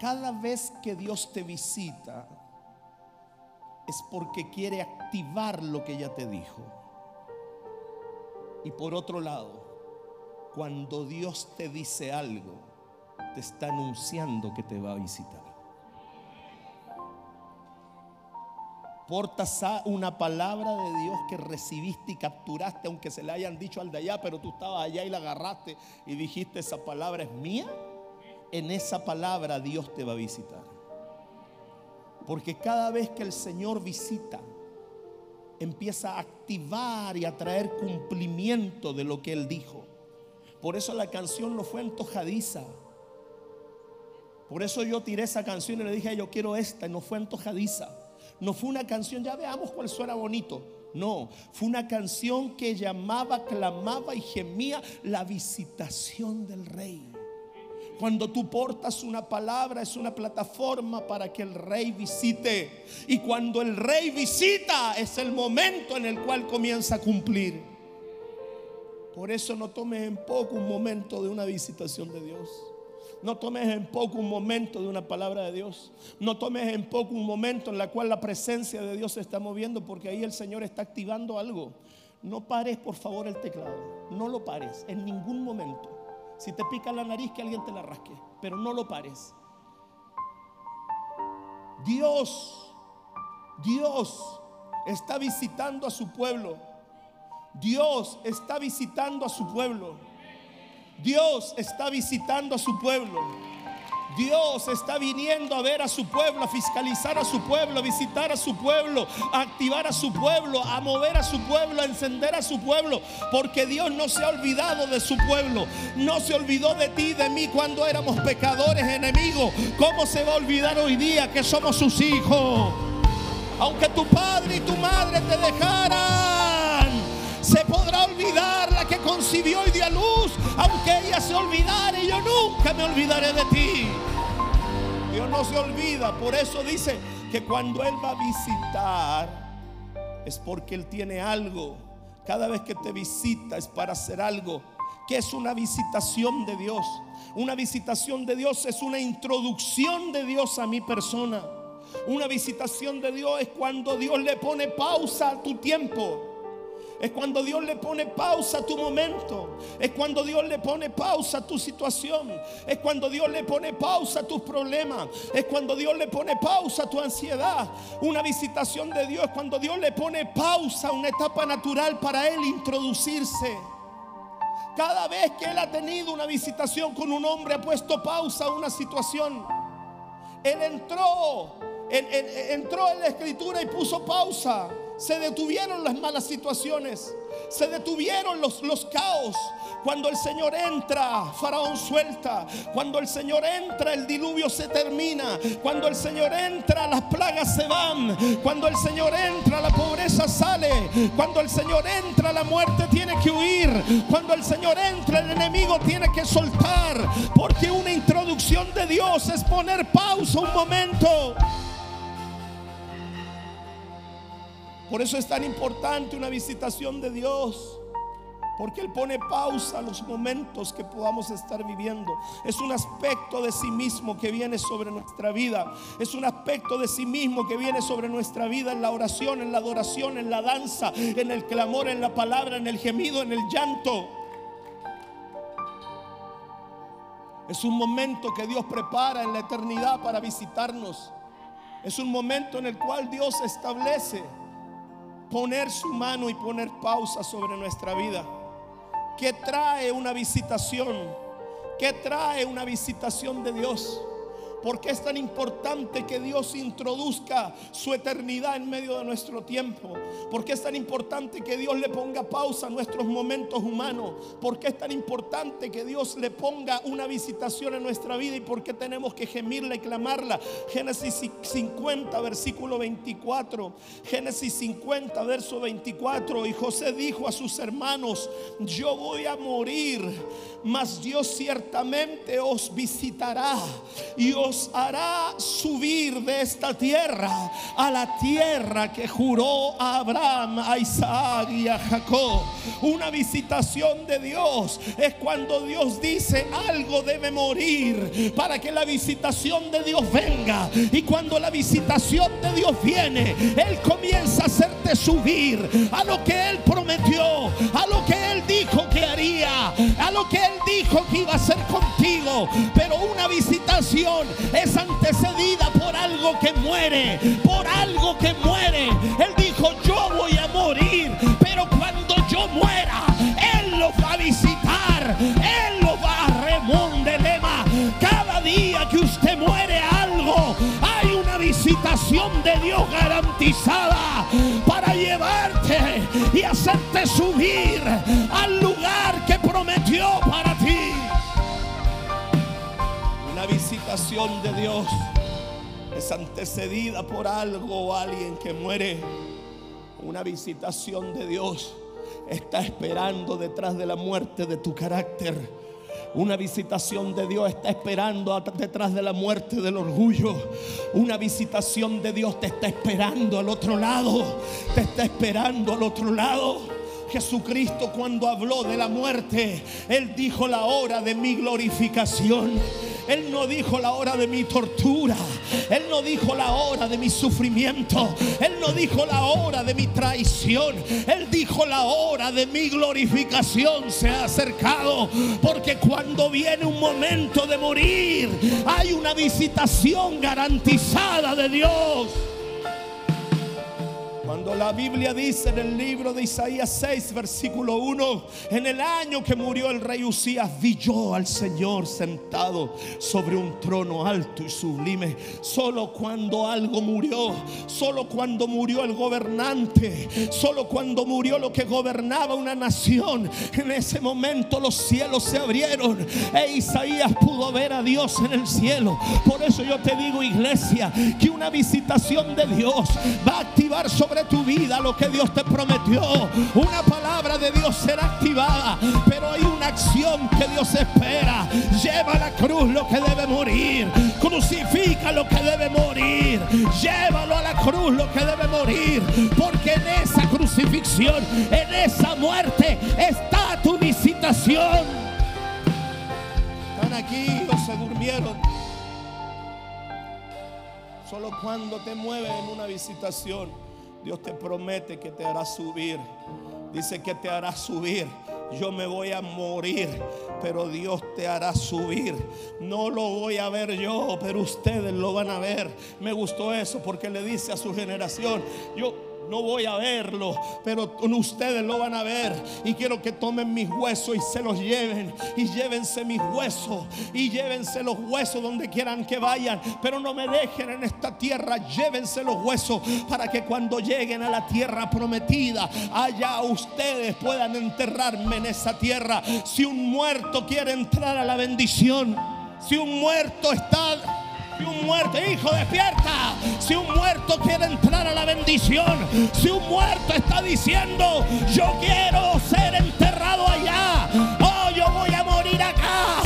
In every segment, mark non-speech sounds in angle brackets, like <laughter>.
Cada vez que Dios te visita es porque quiere activar lo que ya te dijo. Y por otro lado, cuando Dios te dice algo, te está anunciando que te va a visitar. Portas una palabra de Dios que recibiste y capturaste, aunque se le hayan dicho al de allá, pero tú estabas allá y la agarraste y dijiste, esa palabra es mía. En esa palabra Dios te va a visitar. Porque cada vez que el Señor visita, empieza a activar y a traer cumplimiento de lo que Él dijo. Por eso la canción no fue antojadiza. Por eso yo tiré esa canción y le dije, yo quiero esta, y no fue antojadiza. No fue una canción, ya veamos cuál suena bonito. No, fue una canción que llamaba, clamaba y gemía la visitación del rey. Cuando tú portas una palabra es una plataforma para que el rey visite. Y cuando el rey visita es el momento en el cual comienza a cumplir. Por eso no tomes en poco un momento de una visitación de Dios. No tomes en poco un momento de una palabra de Dios. No tomes en poco un momento en la cual la presencia de Dios se está moviendo porque ahí el Señor está activando algo. No pares por favor el teclado. No lo pares en ningún momento. Si te pica la nariz que alguien te la rasque. Pero no lo pares. Dios, Dios está visitando a su pueblo. Dios está visitando a su pueblo. Dios está visitando a su pueblo. Dios está viniendo a ver a su pueblo, a fiscalizar a su pueblo, a visitar a su pueblo, a activar a su pueblo, a mover a su pueblo, a encender a su pueblo. Porque Dios no se ha olvidado de su pueblo. No se olvidó de ti, de mí cuando éramos pecadores, enemigos. ¿Cómo se va a olvidar hoy día que somos sus hijos? Aunque tu padre y tu madre te dejaran, se podrá olvidar la que concibió y dio a luz, aunque ella se olvidara y yo nunca me olvidaré de ti. Dios no se olvida, por eso dice que cuando Él va a visitar es porque Él tiene algo. Cada vez que te visita es para hacer algo. que es una visitación de Dios? Una visitación de Dios es una introducción de Dios a mi persona. Una visitación de Dios es cuando Dios le pone pausa a tu tiempo. Es cuando Dios le pone pausa a tu momento. Es cuando Dios le pone pausa a tu situación. Es cuando Dios le pone pausa a tus problemas. Es cuando Dios le pone pausa a tu ansiedad. Una visitación de Dios es cuando Dios le pone pausa a una etapa natural para Él introducirse. Cada vez que Él ha tenido una visitación con un hombre, ha puesto pausa a una situación. Él entró, entró en la escritura y puso pausa se detuvieron las malas situaciones, se detuvieron los, los caos. Cuando el Señor entra, Faraón suelta. Cuando el Señor entra, el diluvio se termina. Cuando el Señor entra, las plagas se van. Cuando el Señor entra, la pobreza sale. Cuando el Señor entra, la muerte tiene que huir. Cuando el Señor entra, el enemigo tiene que soltar. Porque una introducción de Dios es poner pausa un momento. Por eso es tan importante una visitación de Dios. Porque Él pone pausa a los momentos que podamos estar viviendo. Es un aspecto de sí mismo que viene sobre nuestra vida. Es un aspecto de sí mismo que viene sobre nuestra vida en la oración, en la adoración, en la danza, en el clamor, en la palabra, en el gemido, en el llanto. Es un momento que Dios prepara en la eternidad para visitarnos. Es un momento en el cual Dios establece poner su mano y poner pausa sobre nuestra vida. ¿Qué trae una visitación? ¿Qué trae una visitación de Dios? ¿Por qué es tan importante que Dios introduzca su eternidad en medio de nuestro tiempo? ¿Por qué es tan importante que Dios le ponga pausa a nuestros momentos humanos? ¿Por qué es tan importante que Dios le ponga una visitación en nuestra vida y por qué tenemos que gemirla y clamarla? Génesis 50, versículo 24. Génesis 50, verso 24. Y José dijo a sus hermanos, yo voy a morir, mas Dios ciertamente os visitará y os hará subir de esta tierra a la tierra que juró a Abraham, a Isaac y a Jacob. Una visitación de Dios es cuando Dios dice algo debe morir para que la visitación de Dios venga. Y cuando la visitación de Dios viene, Él comienza a hacerte subir a lo que Él prometió, a lo que Él dijo que haría, a lo que Él dijo que iba a hacer contigo. Pero una visitación es antecedida por algo que muere, por algo que muere. Él dijo, yo voy a morir, pero cuando yo muera, Él lo va a visitar, Él lo va a remondelema. Cada día que usted muere algo, hay una visitación de Dios garantizada para llevarte y hacerte subir de Dios es antecedida por algo o alguien que muere. Una visitación de Dios está esperando detrás de la muerte de tu carácter. Una visitación de Dios está esperando detrás de la muerte del orgullo. Una visitación de Dios te está esperando al otro lado. Te está esperando al otro lado. Jesucristo cuando habló de la muerte, Él dijo la hora de mi glorificación. Él no dijo la hora de mi tortura. Él no dijo la hora de mi sufrimiento. Él no dijo la hora de mi traición. Él dijo la hora de mi glorificación se ha acercado. Porque cuando viene un momento de morir, hay una visitación garantizada de Dios. Cuando la Biblia dice en el libro de Isaías 6, versículo 1, en el año que murió el rey Usías, vi yo al Señor sentado sobre un trono alto y sublime. Solo cuando algo murió, solo cuando murió el gobernante, solo cuando murió lo que gobernaba una nación, en ese momento los cielos se abrieron e Isaías pudo ver a Dios en el cielo. Por eso yo te digo, iglesia, que una visitación de Dios va a activar sobre tu vida lo que Dios te prometió. Una palabra de Dios será activada, pero hay una acción que Dios espera. Lleva a la cruz lo que debe morir. Crucifica lo que debe morir. Llévalo a la cruz lo que debe morir. Porque en esa crucifixión, en esa muerte, está tu visitación. Están aquí o se durmieron. Solo cuando te mueves en una visitación Dios te promete que te hará subir. Dice que te hará subir. Yo me voy a morir, pero Dios te hará subir. No lo voy a ver yo, pero ustedes lo van a ver. Me gustó eso porque le dice a su generación, yo no voy a verlo, pero ustedes lo van a ver. Y quiero que tomen mis huesos y se los lleven. Y llévense mis huesos. Y llévense los huesos donde quieran que vayan. Pero no me dejen en esta tierra. Llévense los huesos para que cuando lleguen a la tierra prometida, allá ustedes puedan enterrarme en esa tierra. Si un muerto quiere entrar a la bendición, si un muerto está si un muerto, hijo, despierta. Si un muerto quiere entrar a la bendición. Si un muerto está diciendo, yo quiero ser enterrado allá. Oh, yo voy a morir acá.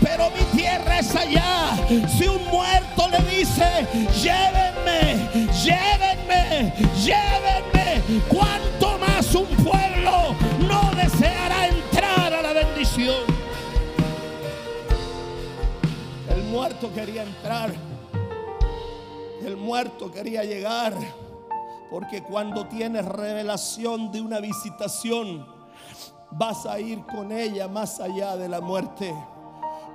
Pero mi tierra es allá. Si un muerto le dice, llévenme, llévenme, llévenme. ¿Cuánto más un pueblo no deseará entrar a la bendición? Muerto quería entrar. El muerto quería llegar. Porque cuando tienes revelación de una visitación, vas a ir con ella más allá de la muerte.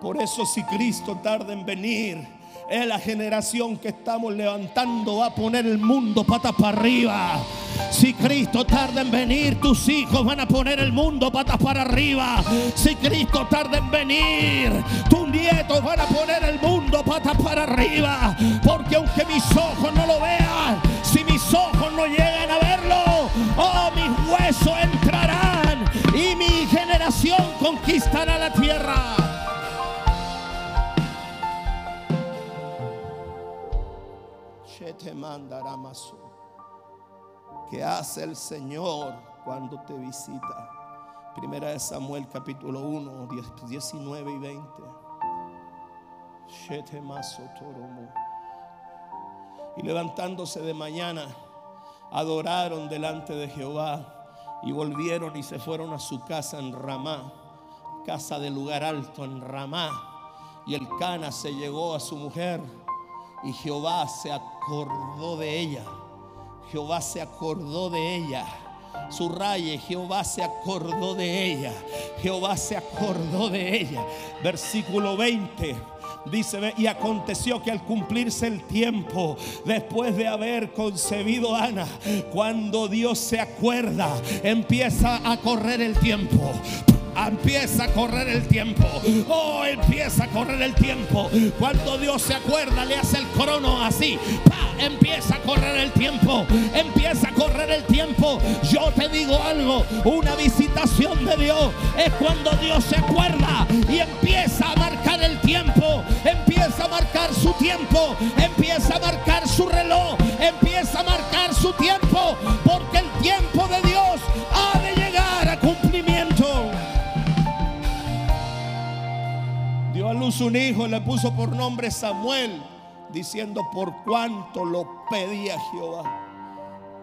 Por eso si Cristo tarda en venir, es la generación que estamos levantando va a poner el mundo patas para arriba. Si Cristo tarda en venir, tus hijos van a poner el mundo patas para arriba. Si Cristo tarda en venir, tus nietos van a poner el mundo patas para arriba. Porque aunque mis ojos no lo vean, si mis ojos no llegan a verlo, oh, mis huesos entrarán y mi generación conquistará la tierra. Te mandará ¿Qué hace el Señor cuando te visita? Primera de Samuel capítulo 1, 19 y 20. Y levantándose de mañana, adoraron delante de Jehová y volvieron y se fueron a su casa en Ramá, casa de lugar alto en Ramá. Y el Cana se llegó a su mujer y Jehová se acordó de ella. Jehová se acordó de ella. Su raye, Jehová se acordó de ella. Jehová se acordó de ella. Versículo 20. Dice, y aconteció que al cumplirse el tiempo, después de haber concebido Ana, cuando Dios se acuerda, empieza a correr el tiempo empieza a correr el tiempo. Oh, empieza a correr el tiempo. Cuando Dios se acuerda, le hace el crono así. Empieza a correr el tiempo. Empieza a correr el tiempo. Yo te digo algo. Una visitación de Dios es cuando Dios se acuerda y empieza a marcar el tiempo. Empieza a marcar su tiempo. Empieza a marcar su reloj. Empieza a marcar su tiempo. Porque el tiempo de Dios luz un hijo, le puso por nombre Samuel, diciendo por cuánto lo pedía Jehová.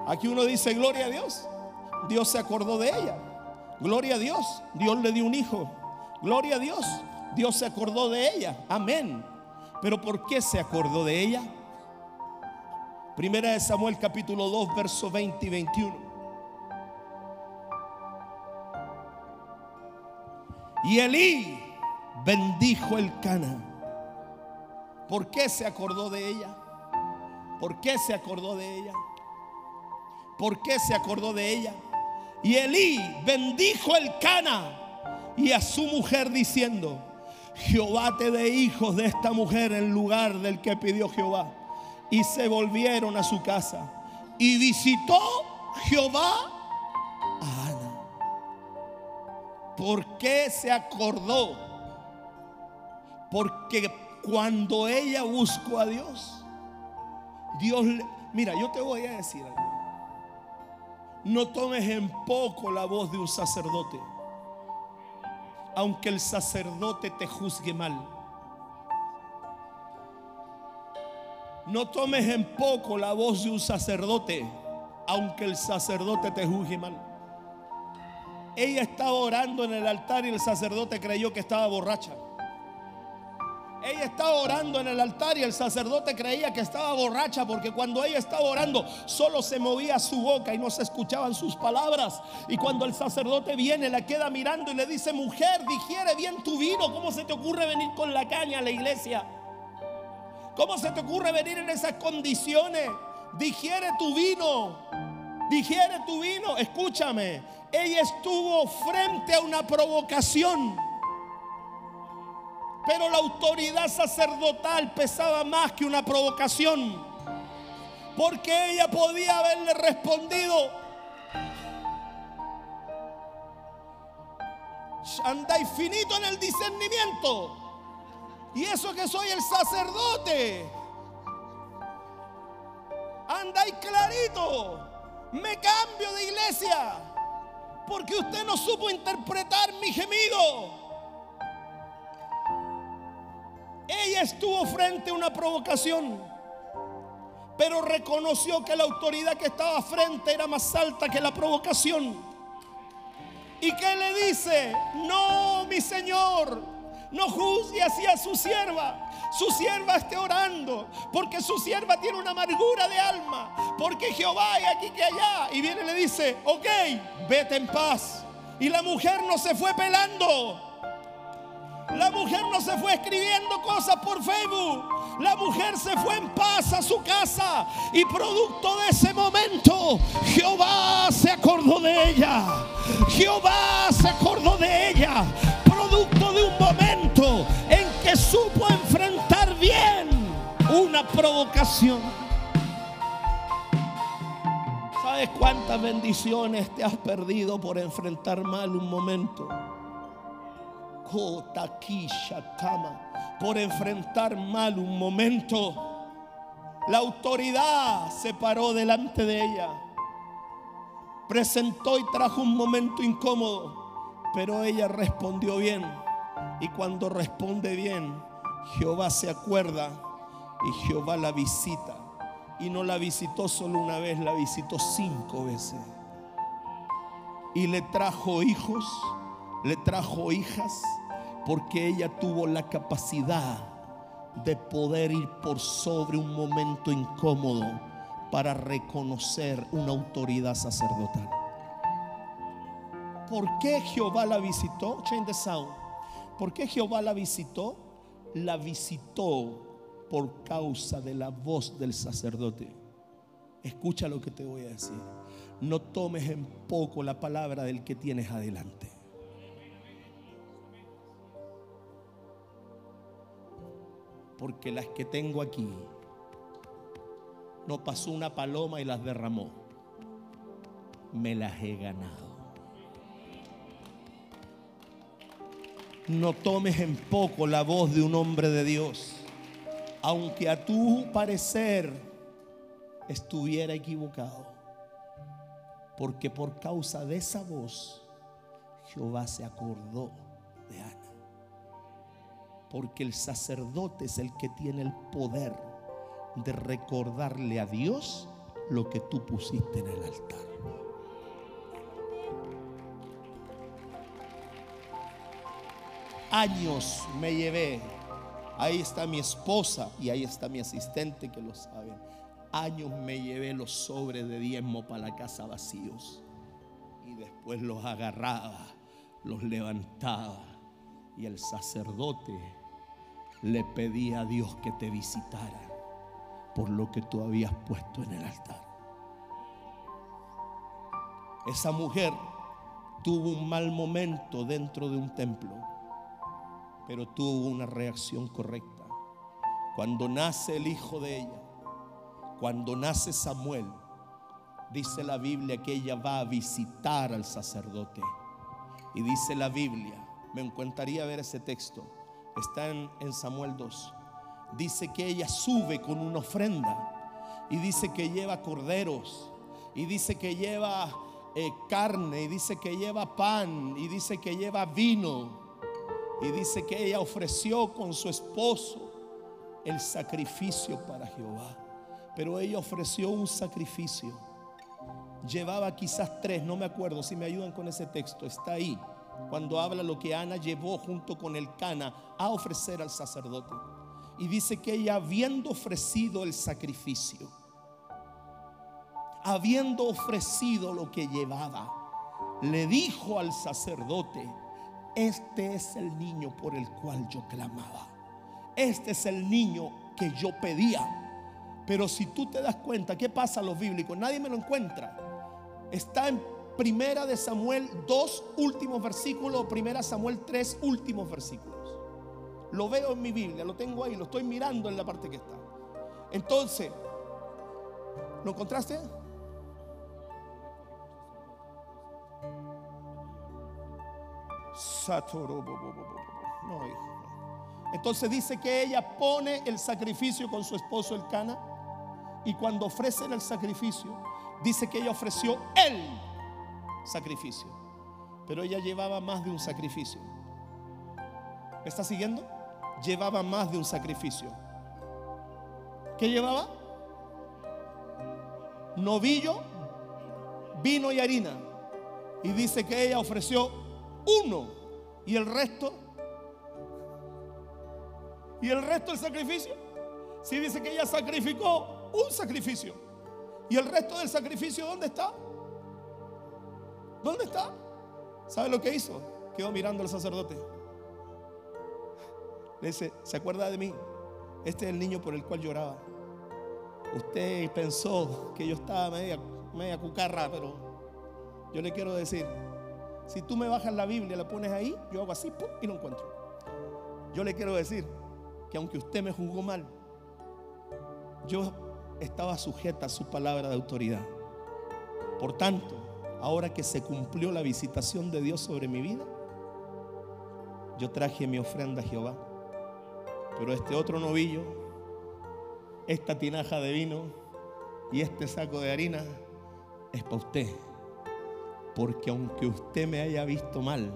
Aquí uno dice, gloria a Dios. Dios se acordó de ella. Gloria a Dios. Dios le dio un hijo. Gloria a Dios. Dios se acordó de ella. Amén. Pero ¿por qué se acordó de ella? Primera de Samuel capítulo 2, versos 20 y 21. Y Elí bendijo el Cana. ¿Por qué se acordó de ella? ¿Por qué se acordó de ella? ¿Por qué se acordó de ella? Y Elí bendijo el Cana y a su mujer diciendo, Jehová te dé hijos de esta mujer en lugar del que pidió Jehová. Y se volvieron a su casa. Y visitó Jehová a Ana. ¿Por qué se acordó? Porque cuando ella buscó a Dios, Dios le... Mira, yo te voy a decir algo. No tomes en poco la voz de un sacerdote, aunque el sacerdote te juzgue mal. No tomes en poco la voz de un sacerdote, aunque el sacerdote te juzgue mal. Ella estaba orando en el altar y el sacerdote creyó que estaba borracha. Ella estaba orando en el altar y el sacerdote creía que estaba borracha porque cuando ella estaba orando solo se movía su boca y no se escuchaban sus palabras. Y cuando el sacerdote viene, la queda mirando y le dice, mujer, digiere bien tu vino. ¿Cómo se te ocurre venir con la caña a la iglesia? ¿Cómo se te ocurre venir en esas condiciones? Digiere tu vino. Digiere tu vino. Escúchame. Ella estuvo frente a una provocación. Pero la autoridad sacerdotal pesaba más que una provocación. Porque ella podía haberle respondido. Anda infinito en el discernimiento. Y eso que soy el sacerdote. Anda clarito. Me cambio de iglesia. Porque usted no supo interpretar mi gemido. Ella estuvo frente a una provocación, pero reconoció que la autoridad que estaba frente era más alta que la provocación. ¿Y qué le dice? No, mi Señor, no juzgue así a su sierva. Su sierva esté orando, porque su sierva tiene una amargura de alma, porque Jehová hay aquí que allá. Y viene y le dice, ok, vete en paz. Y la mujer no se fue pelando. La mujer no se fue escribiendo cosas por Facebook. La mujer se fue en paz a su casa y producto de ese momento Jehová se acordó de ella. Jehová se acordó de ella. Producto de un momento en que supo enfrentar bien una provocación. ¿Sabes cuántas bendiciones te has perdido por enfrentar mal un momento? Por enfrentar mal un momento. La autoridad se paró delante de ella. Presentó y trajo un momento incómodo, pero ella respondió bien. Y cuando responde bien, Jehová se acuerda y Jehová la visita. Y no la visitó solo una vez, la visitó cinco veces. Y le trajo hijos, le trajo hijas porque ella tuvo la capacidad de poder ir por sobre un momento incómodo para reconocer una autoridad sacerdotal. ¿Por qué Jehová la visitó? Change the sound. ¿Por qué Jehová la visitó? La visitó por causa de la voz del sacerdote. Escucha lo que te voy a decir. No tomes en poco la palabra del que tienes adelante. Porque las que tengo aquí no pasó una paloma y las derramó. Me las he ganado. No tomes en poco la voz de un hombre de Dios, aunque a tu parecer estuviera equivocado. Porque por causa de esa voz, Jehová se acordó de Ana porque el sacerdote es el que tiene el poder de recordarle a Dios lo que tú pusiste en el altar. Años me llevé. Ahí está mi esposa y ahí está mi asistente que lo saben. Años me llevé los sobres de diezmo para la casa vacíos. Y después los agarraba, los levantaba. Y el sacerdote le pedí a Dios que te visitara por lo que tú habías puesto en el altar. Esa mujer tuvo un mal momento dentro de un templo, pero tuvo una reacción correcta. Cuando nace el hijo de ella, cuando nace Samuel, dice la Biblia que ella va a visitar al sacerdote. Y dice la Biblia, me encantaría ver ese texto está en, Samuel 2. Dice que ella sube con una ofrenda y dice que lleva corderos y dice que lleva eh, carne y dice que lleva pan y dice que lleva vino y dice que ella ofreció con su esposo el sacrificio para Jehová. Pero ella ofreció un sacrificio. Llevaba quizás tres, no me acuerdo si me ayudan con ese texto, está ahí cuando habla lo que Ana llevó junto con el Cana a ofrecer al sacerdote. Y dice que ella habiendo ofrecido el sacrificio, habiendo ofrecido lo que llevaba, le dijo al sacerdote, este es el niño por el cual yo clamaba. Este es el niño que yo pedía. Pero si tú te das cuenta, ¿qué pasa a los bíblicos? Nadie me lo encuentra. Está en Primera de Samuel, dos últimos versículos, Primera Samuel, tres últimos versículos. Lo veo en mi Biblia, lo tengo ahí, lo estoy mirando en la parte que está. Entonces, ¿lo encontraste? No, hijo. Entonces dice que ella pone el sacrificio con su esposo el Cana. Y cuando ofrecen el sacrificio, dice que ella ofreció él sacrificio. Pero ella llevaba más de un sacrificio. ¿Me está siguiendo? Llevaba más de un sacrificio. ¿Qué llevaba? Novillo, vino y harina. Y dice que ella ofreció uno y el resto. ¿Y el resto del sacrificio? Si dice que ella sacrificó un sacrificio. ¿Y el resto del sacrificio dónde está? ¿Dónde está? ¿Sabe lo que hizo? Quedó mirando al sacerdote. Le dice, ¿se acuerda de mí? Este es el niño por el cual lloraba. Usted pensó que yo estaba media, media cucarra, pero yo le quiero decir, si tú me bajas la Biblia, la pones ahí, yo hago así y lo encuentro. Yo le quiero decir que aunque usted me juzgó mal, yo estaba sujeta a su palabra de autoridad. Por tanto, ahora que se cumplió la visitación de Dios sobre mi vida, yo traje mi ofrenda a Jehová. Pero este otro novillo, esta tinaja de vino y este saco de harina es para usted. Porque aunque usted me haya visto mal,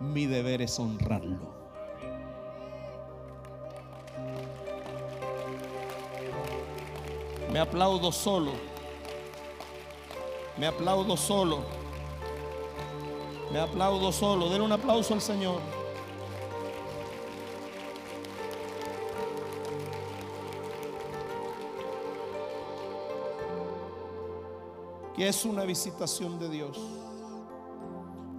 mi deber es honrarlo. Me aplaudo solo. Me aplaudo solo. Me aplaudo solo. Den un aplauso al Señor. ¿Qué es una visitación de Dios?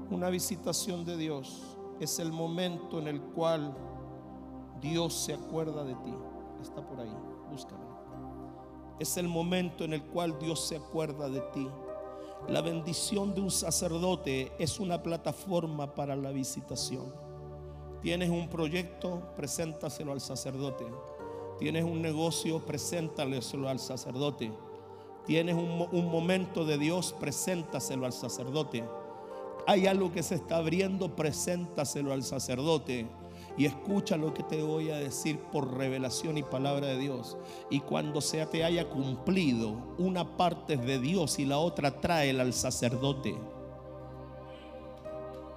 Una visitación de Dios es el momento en el cual Dios se acuerda de ti. Está por ahí, búscalo. Es el momento en el cual Dios se acuerda de ti. La bendición de un sacerdote es una plataforma para la visitación. Tienes un proyecto, preséntaselo al sacerdote. Tienes un negocio, preséntaleselo al sacerdote. Tienes un, un, momento de Dios, preséntaselo al sacerdote. Hay algo que se está abriendo, preséntaselo al sacerdote. Y escucha lo que te voy a decir por revelación y palabra de Dios. Y cuando se te haya cumplido, una parte es de Dios y la otra trae al sacerdote.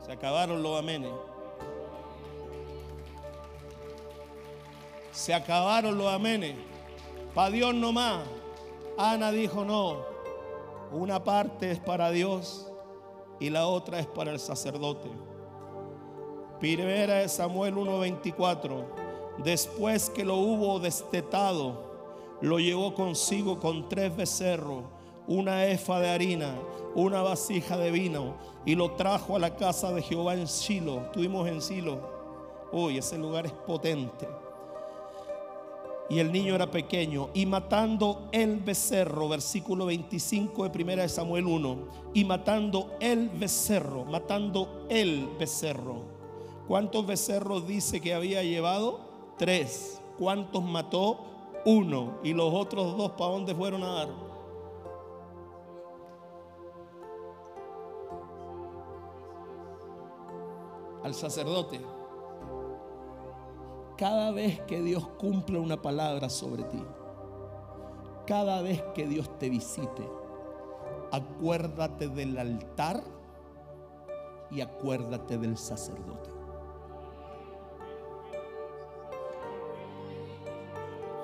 Se acabaron los amenes. Se acabaron los amenes. Para Dios no más. Ana dijo no. Una parte es para Dios y la otra es para el sacerdote. Primera de Samuel 1:24. Después que lo hubo destetado, lo llevó consigo con tres becerros, una efa de harina, una vasija de vino, y lo trajo a la casa de Jehová en Silo. Estuvimos en Silo. Uy, ese lugar es potente. Y el niño era pequeño. Y matando el becerro, versículo 25 de primera de Samuel 1. Y matando el becerro, matando el becerro ¿Cuántos becerros dice que había llevado? Tres. ¿Cuántos mató? Uno. ¿Y los otros dos para dónde fueron a dar? Al sacerdote. Cada vez que Dios cumple una palabra sobre ti, cada vez que Dios te visite, acuérdate del altar y acuérdate del sacerdote.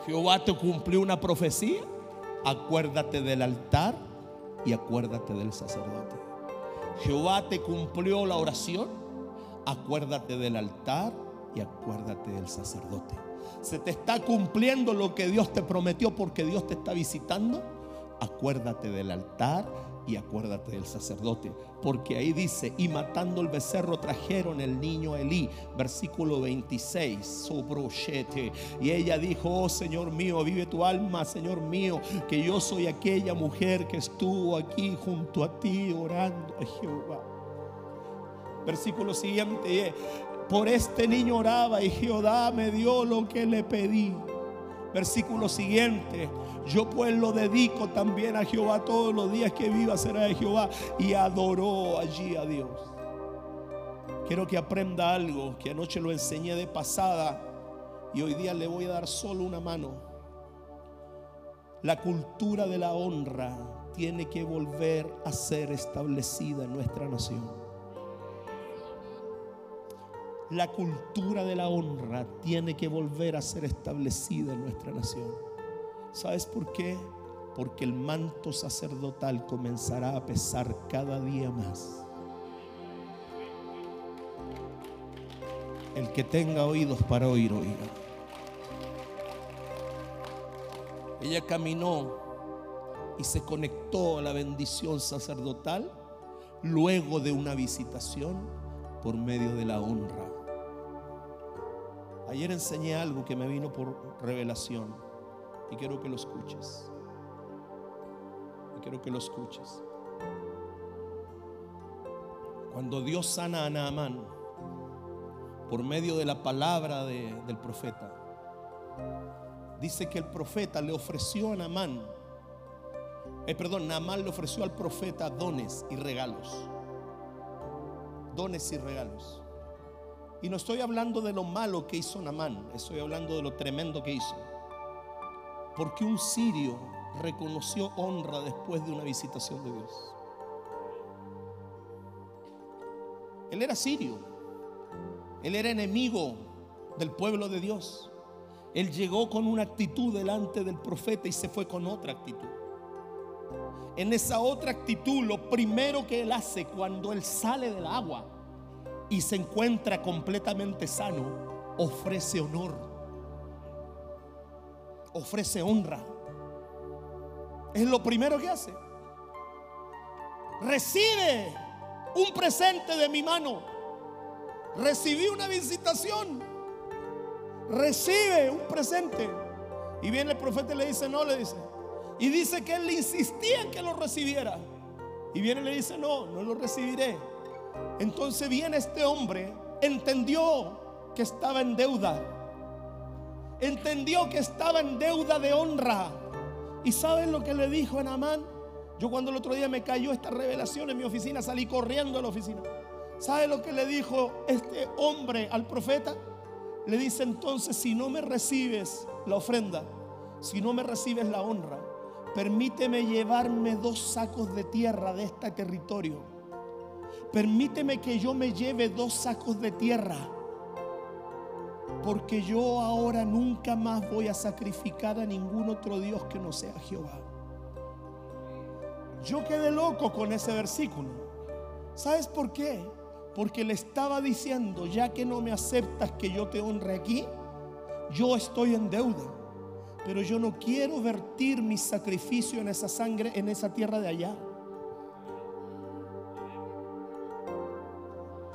Jehová te cumplió una profecía, acuérdate del altar y acuérdate del sacerdote. Jehová te cumplió la oración, acuérdate del altar y acuérdate del sacerdote. Se te está cumpliendo lo que Dios te prometió porque Dios te está visitando. Acuérdate del altar y acuérdate del sacerdote, porque ahí dice, y matando el becerro trajeron el niño Elí, versículo 26, sobrochete. Y ella dijo, oh Señor mío, vive tu alma, Señor mío, que yo soy aquella mujer que estuvo aquí junto a ti orando a Jehová. Versículo siguiente, por este niño oraba y Jehová me dio lo que le pedí. Versículo siguiente. Yo pues lo dedico también a Jehová todos los días que viva será de Jehová. Y adoró allí a Dios. Quiero que aprenda algo que anoche lo enseñé de pasada y hoy día le voy a dar solo una mano. La cultura de la honra tiene que volver a ser establecida en nuestra nación la cultura de la honra tiene que volver a ser establecida en nuestra nación. ¿Sabes por qué? Porque el manto sacerdotal comenzará a pesar cada día más. El que tenga oídos para oír, oiga. Ella caminó y se conectó a la bendición sacerdotal luego de una visitación por medio de la honra. Ayer enseñé algo que me vino por revelación y quiero que lo escuches. Y quiero que lo escuches. Cuando Dios sana a Naamán por medio de la palabra del profeta, dice que el profeta le ofreció a Naamán, eh, perdón, Naamán le ofreció al profeta dones y regalos. Dones y regalos. Y no estoy hablando de lo malo que hizo Naamán, estoy hablando de lo tremendo que hizo. Porque un sirio reconoció honra después de una visitación de Dios. Él era sirio. Él era enemigo del pueblo de Dios. Él llegó con una actitud delante del profeta y se fue con otra actitud. En esa otra actitud, lo primero que él hace cuando él sale del agua y se encuentra completamente sano, ofrece honor, ofrece honra. Es lo primero que hace. Recibe un presente de mi mano. Recibí una visitación. Recibe un presente. Y viene el profeta y le dice, no, le dice. Y dice que él le insistía en que lo recibiera. Y viene y le dice, no, no lo recibiré. Entonces viene este hombre, entendió que estaba en deuda. Entendió que estaba en deuda de honra. ¿Y saben lo que le dijo a Namán? Yo cuando el otro día me cayó esta revelación en mi oficina, salí corriendo a la oficina. ¿Sabe lo que le dijo este hombre al profeta? Le dice entonces, si no me recibes la ofrenda, si no me recibes la honra, permíteme llevarme dos sacos de tierra de este territorio. Permíteme que yo me lleve dos sacos de tierra. Porque yo ahora nunca más voy a sacrificar a ningún otro Dios que no sea Jehová. Yo quedé loco con ese versículo. ¿Sabes por qué? Porque le estaba diciendo, ya que no me aceptas que yo te honre aquí, yo estoy en deuda. Pero yo no quiero vertir mi sacrificio en esa sangre, en esa tierra de allá.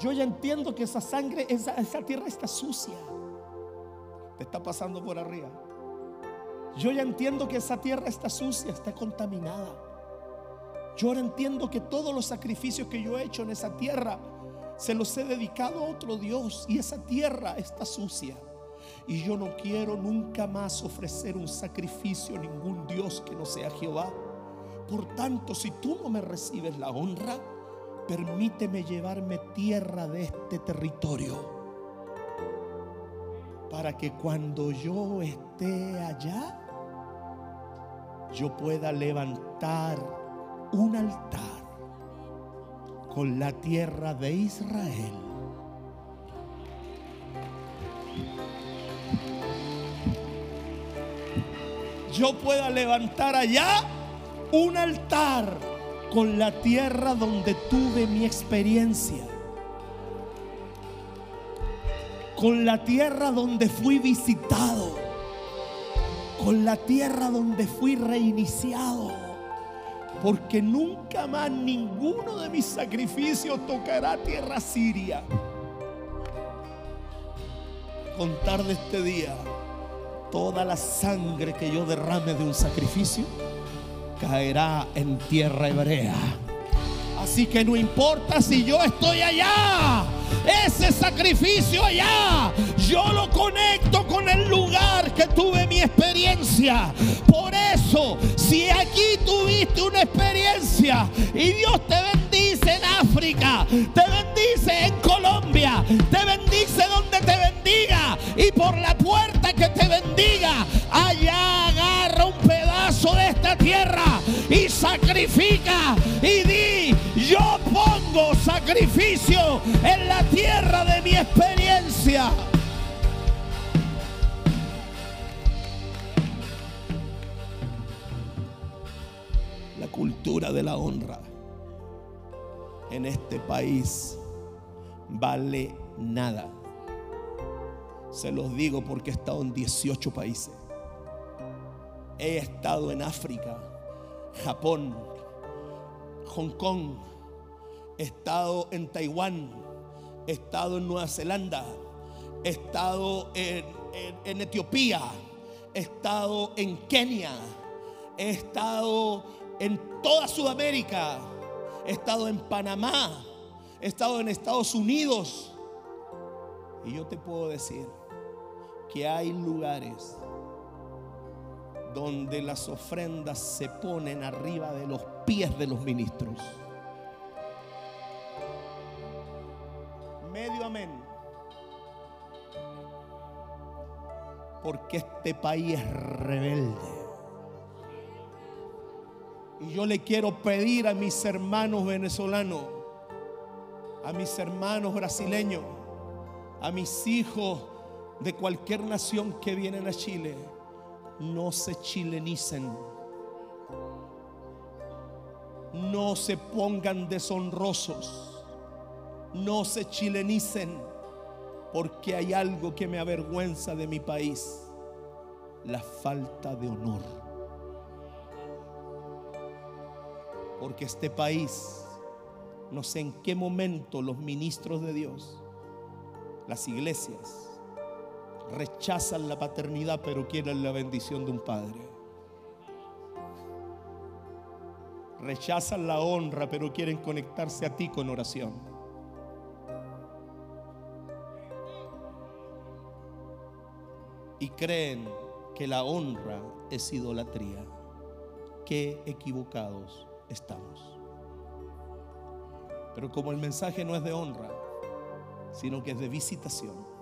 Yo ya entiendo que esa sangre, esa, esa tierra está sucia. Te está pasando por arriba. Yo ya entiendo que esa tierra está sucia, está contaminada. Yo ahora entiendo que todos los sacrificios que yo he hecho en esa tierra se los he dedicado a otro Dios y esa tierra está sucia. Y yo no quiero nunca más ofrecer un sacrificio a ningún Dios que no sea Jehová. Por tanto, si tú no me recibes la honra, permíteme llevarme tierra de este territorio. Para que cuando yo esté allá, yo pueda levantar un altar con la tierra de Israel. Yo pueda levantar allá un altar con la tierra donde tuve mi experiencia. Con la tierra donde fui visitado. Con la tierra donde fui reiniciado porque nunca más ninguno de mis sacrificios tocará tierra siria. Contar de este día, toda la sangre que yo derrame de un sacrificio caerá en tierra hebrea. Así que no importa si yo estoy allá, ese sacrificio allá, yo lo conecto con el lugar que tuve mi experiencia. Por eso, si aquí tuviste una experiencia y Dios te bendice en África, te bendice en Colombia, te bendice donde te bendiga y por la puerta que te bendiga, allá tierra y sacrifica y di, yo pongo sacrificio en la tierra de mi experiencia. La cultura de la honra en este país vale nada. Se los digo porque he estado en 18 países. He estado en África, Japón, Hong Kong, he estado en Taiwán, he estado en Nueva Zelanda, he estado en, Etiopía, he estado en Kenia, he estado en toda Sudamérica, he estado en Panamá, he estado en Estados Unidos. Y yo te puedo decir que hay lugares donde las ofrendas se ponen arriba de los pies de los ministros. Medio amén. Porque este país es rebelde. Y yo le quiero pedir a mis hermanos venezolanos, a mis hermanos brasileños, a mis hijos de cualquier nación que vienen a Chile, no se chilenicen. No se pongan deshonrosos. No se chilenicen. Porque hay algo que me avergüenza de mi país. La falta de honor. Porque este país, no sé en qué momento los ministros de Dios, las iglesias, rechazan la paternidad pero quieren la bendición de un padre. Rechazan la honra pero quieren conectarse a ti con oración. Y creen que la honra es idolatría. Qué equivocados estamos. Pero como el mensaje no es de honra, sino que es de visitación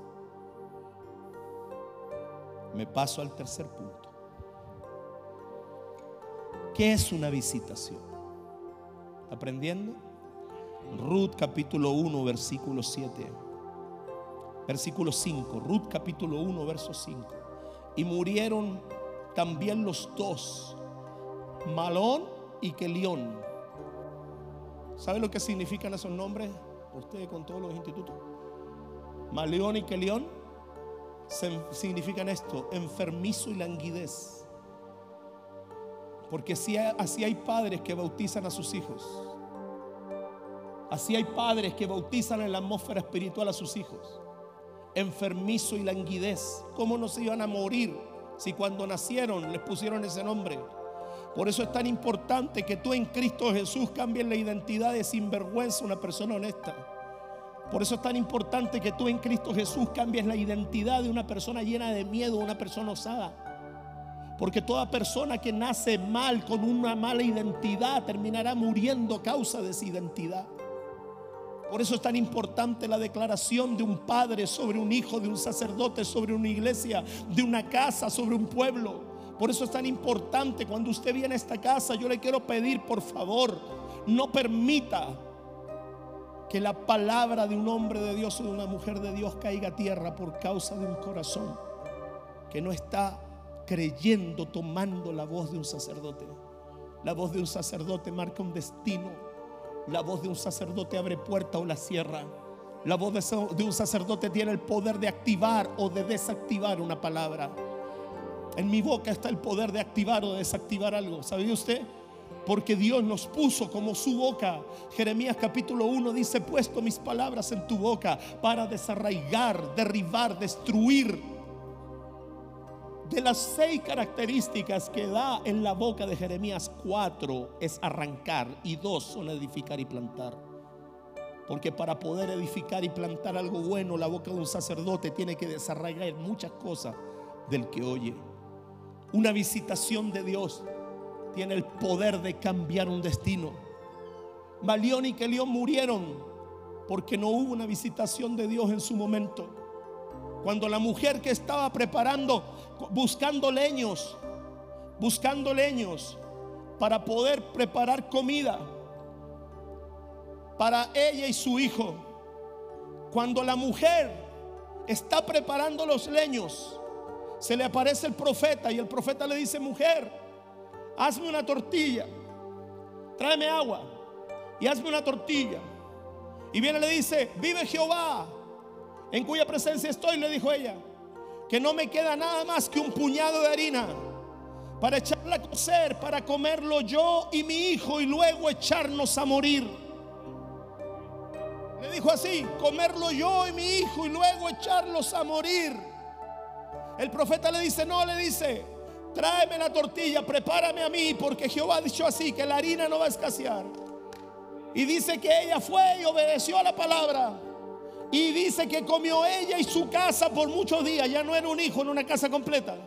me paso al tercer punto. ¿Qué es una visitación? ¿Aprendiendo? Ruth capítulo 1, versículo 7. Versículo 5. Ruth capítulo 1, verso 5. Y murieron también los dos, Malón y Kelión. ¿Sabe lo que significan esos nombres? Usted con todos los institutos. Maleón y Kelión significan esto, enfermizo y languidez. Porque así, hay padres que bautizan a sus hijos. Así hay padres que bautizan en la atmósfera espiritual a sus hijos. Enfermizo y languidez. ¿Cómo no se iban a morir si cuando nacieron les pusieron ese nombre? Por eso es tan importante que tú en Cristo Jesús cambies la identidad de sinvergüenza una persona honesta. Por eso es tan importante que tú en Cristo Jesús cambies la identidad de una persona llena de miedo, una persona osada. Porque toda persona que nace mal, con una mala identidad, terminará muriendo a causa de esa identidad. Por eso es tan importante la declaración de un padre sobre un hijo, de un sacerdote sobre una iglesia, de una casa sobre un pueblo. Por eso es tan importante cuando usted viene a esta casa, yo le quiero pedir, por favor, no permita que la palabra de un hombre de Dios o de una mujer de Dios caiga a tierra por causa de un corazón que no está creyendo, tomando la voz de un sacerdote. La voz de un sacerdote marca un destino. La voz de un sacerdote abre puerta o la cierra. La voz de un sacerdote tiene el poder de activar o de desactivar una palabra. En mi boca está el poder de activar o desactivar algo. ¿Sabía usted? Porque Dios nos puso como su boca. Jeremías capítulo 1 dice, puesto mis palabras en tu boca para desarraigar, derribar, destruir. De las seis características que da en la boca de Jeremías, cuatro es arrancar y dos son edificar y plantar. Porque para poder edificar y plantar algo bueno, la boca de un sacerdote tiene que desarraigar muchas cosas del que oye. Una visitación de Dios tiene el poder de cambiar un destino. Malión y Kelión murieron porque no hubo una visitación de Dios en su momento. Cuando la mujer que estaba preparando, buscando leños, buscando leños para poder preparar comida para ella y su hijo, cuando la mujer está preparando los leños, se le aparece el profeta y el profeta le dice, mujer, hazme una tortilla, tráeme agua y hazme una tortilla. Y viene y le dice, vive Jehová, en cuya presencia estoy, le dijo ella, que no me queda nada más que un puñado de harina para echarla a cocer, para comerlo yo y mi hijo y luego echarnos a morir. Le dijo así, comerlo yo y mi hijo y luego echarlos a morir. El profeta le dice, no, le dice, tráeme la tortilla, prepárame a mí, porque Jehová ha dicho así, que la harina no va a escasear. Y dice que ella fue y obedeció a la palabra. Y dice que comió ella y su casa por muchos días. Ya no era un hijo en una casa completa.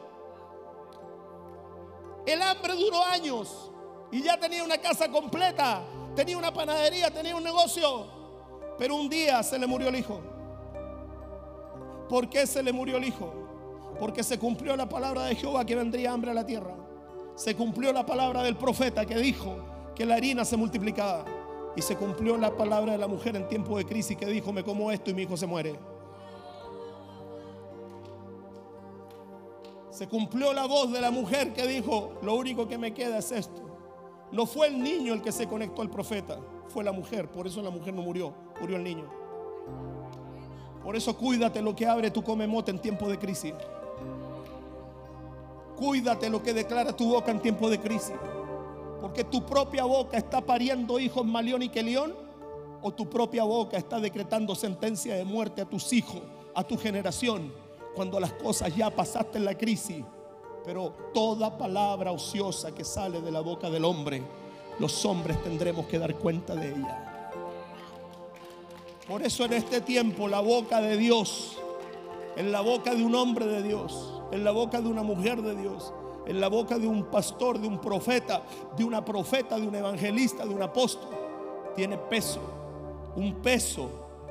El hambre duró años y ya tenía una casa completa. Tenía una panadería, tenía un negocio. Pero un día se le murió el hijo. ¿Por qué se le murió el hijo? Porque se cumplió la palabra de Jehová que vendría hambre a la tierra. Se cumplió la palabra del profeta que dijo que la harina se multiplicaba. Y se cumplió la palabra de la mujer en tiempo de crisis que dijo, me como esto y mi hijo se muere. Se cumplió la voz de la mujer que dijo, lo único que me queda es esto. No fue el niño el que se conectó al profeta, fue la mujer. Por eso la mujer no murió, murió el niño. Por eso cuídate lo que abre tu comemote en tiempo de crisis. Cuídate lo que declara tu boca en tiempo de crisis. Porque tu propia boca está pariendo hijos Malión y Kelión. O tu propia boca está decretando sentencia de muerte a tus hijos, a tu generación. Cuando las cosas ya pasaste en la crisis. Pero toda palabra ociosa que sale de la boca del hombre, los hombres tendremos que dar cuenta de ella. Por eso en este tiempo la boca de Dios, en la boca de un hombre de Dios, en la boca de una mujer de Dios, en la boca de un pastor, de un profeta, de una profeta, de un evangelista, de un apóstol, tiene peso, un peso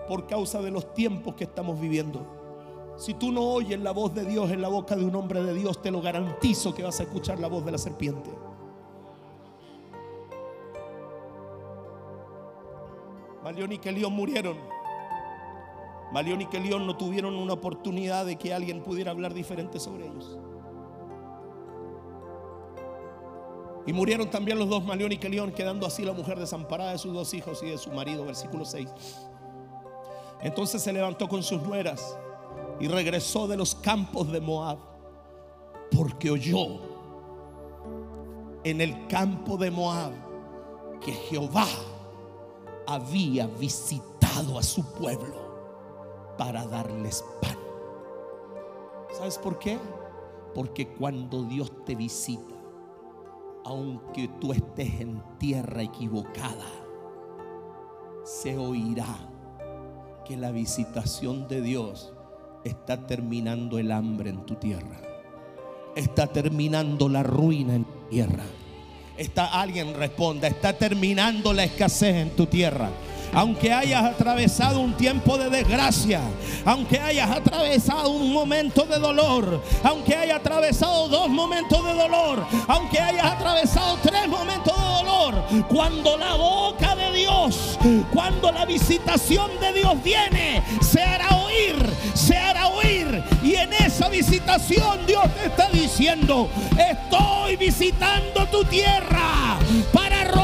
por causa de los tiempos que estamos viviendo. Si tú no oyes la voz de Dios en la boca de un hombre de Dios, te lo garantizo que vas a escuchar la voz de la serpiente. Malión y Kelión murieron. Malión y Kelión no tuvieron una oportunidad de que alguien pudiera hablar diferente sobre ellos. Y murieron también los dos, Malión y Kelión, quedando así la mujer desamparada de sus dos hijos y de su marido, versículo 6. Entonces se levantó con sus nueras y regresó de los campos de Moab, porque oyó en el campo de Moab que Jehová había visitado a su pueblo para darles pan. ¿Sabes por qué? Porque cuando Dios te visita, aunque tú estés en tierra equivocada, se oirá que la visitación de Dios está terminando el hambre en tu tierra. Está terminando la ruina en tu tierra. Está alguien responda, está terminando la escasez en tu tierra aunque hayas atravesado un tiempo de desgracia, aunque hayas atravesado un momento de dolor, aunque hayas atravesado dos momentos de dolor, aunque hayas atravesado tres momentos de dolor, cuando la boca de Dios, cuando la visitación de Dios viene, se hará oír, se hará oír. Y en esa visitación Dios te está diciendo, estoy visitando tu tierra para romper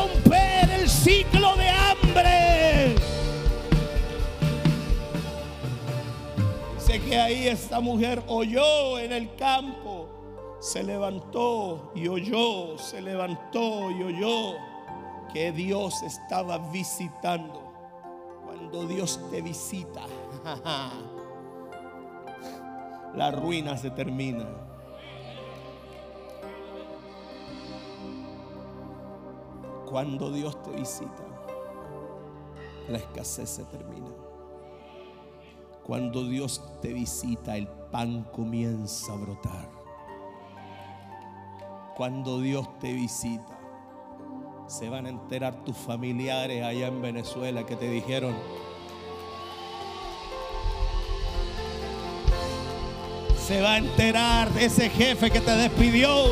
que ahí esta mujer oyó en el campo, se levantó y oyó, se levantó y oyó que Dios estaba visitando. Cuando Dios te visita, <laughs> la ruina se termina. Cuando Dios te visita, la escasez se termina. Cuando Dios te visita, el pan comienza a brotar. Cuando Dios te visita, se van a enterar tus familiares allá en Venezuela que te dijeron, se va a enterar ese jefe que te despidió.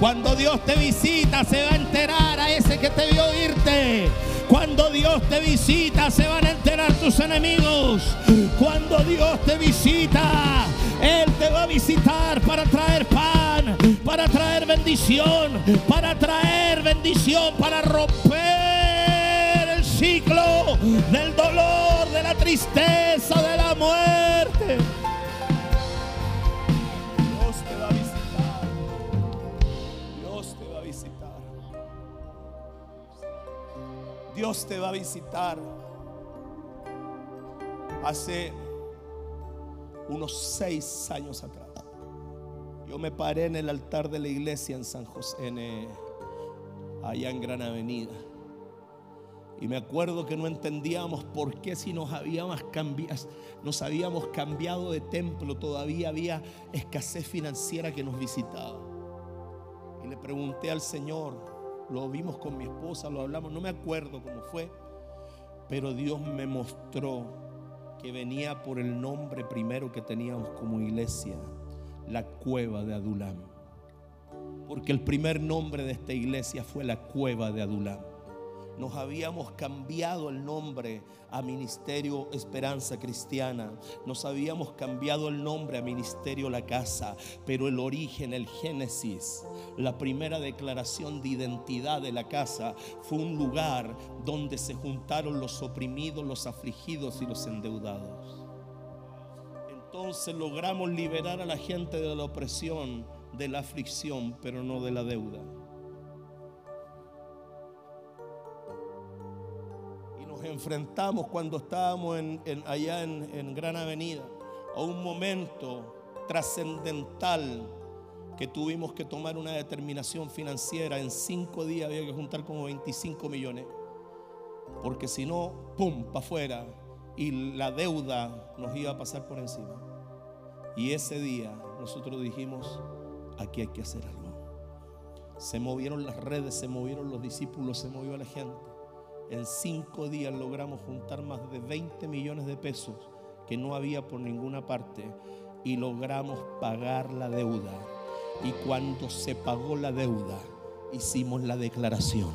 Cuando Dios te visita, se va a enterar a ese que te vio irte. Cuando Dios te visita, se van a enterar tus enemigos. Cuando Dios te visita, Él te va a visitar para traer pan, para traer bendición, para traer bendición, para romper el ciclo del dolor, de la tristeza, de la muerte. Dios te va a visitar. Hace unos seis años atrás, yo me paré en el altar de la iglesia en San José, eh, allá en Gran Avenida. Y me acuerdo que no entendíamos por qué si nos habíamos, cambiado, nos habíamos cambiado de templo todavía había escasez financiera que nos visitaba. Y le pregunté al Señor, lo vimos con mi esposa, lo hablamos, no me acuerdo cómo fue, pero Dios me mostró que venía por el nombre primero que teníamos como iglesia, la cueva de Adulam. Porque el primer nombre de esta iglesia fue la cueva de Adulam nos habíamos cambiado el nombre a Ministerio Esperanza Cristiana, nos habíamos cambiado el nombre a Ministerio La Casa, pero el origen, el génesis, la primera declaración de identidad de la casa fue un lugar donde se juntaron los oprimidos, los afligidos y los endeudados. Entonces logramos liberar a la gente de la opresión, de la aflicción, pero no de la deuda. Enfrentamos cuando estábamos allá en, Gran Avenida a un momento trascendental que tuvimos que tomar una determinación financiera. En cinco días había que juntar como 25 millones. Porque si no, ¡pum!, para afuera. Y la deuda nos iba a pasar por encima. Y ese día nosotros dijimos, aquí hay que hacer algo. Se movieron las redes, se movieron los discípulos, se movió la gente. En cinco días logramos juntar más de 20 millones de pesos que no había por ninguna parte y logramos pagar la deuda. Y cuando se pagó la deuda, hicimos la declaración.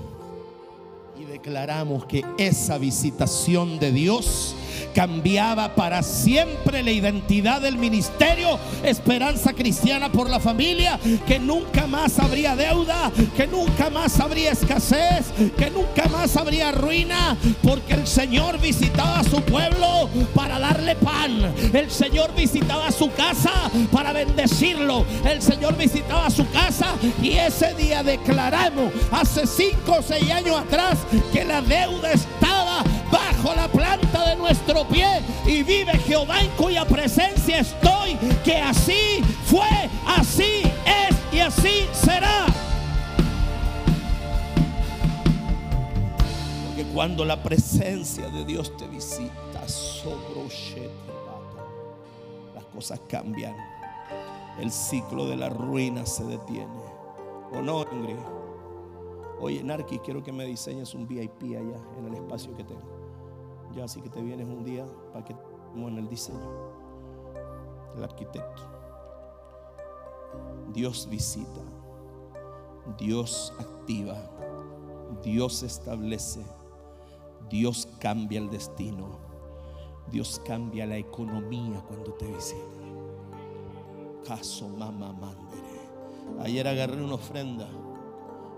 Y declaramos que esa visitación de Dios cambiaba para siempre la identidad del ministerio Esperanza Cristiana por la familia, que nunca más habría deuda, que nunca más habría escasez, que nunca más habría ruina, porque el Señor visitaba a su pueblo para darle pan, el Señor visitaba su casa para bendecirlo, el Señor visitaba su casa y ese día declaramos hace cinco o seis años atrás que la deuda estaba bajo la planta de nuestro pie y vive Jehová en cuya presencia estoy, que así fue, así es y así será. Porque cuando la presencia de Dios te visita, sobre las cosas cambian. El ciclo de la ruina se detiene. ¿O no, Ingrid? Oye, Narki, quiero que me diseñes un VIP allá en el espacio que tengo. Ya así que te vienes un día para que en el diseño. El arquitecto. Dios visita. Dios activa. Dios establece. Dios cambia el destino. Dios cambia la economía cuando te visita. Caso mamá mandere. Ayer agarré una ofrenda,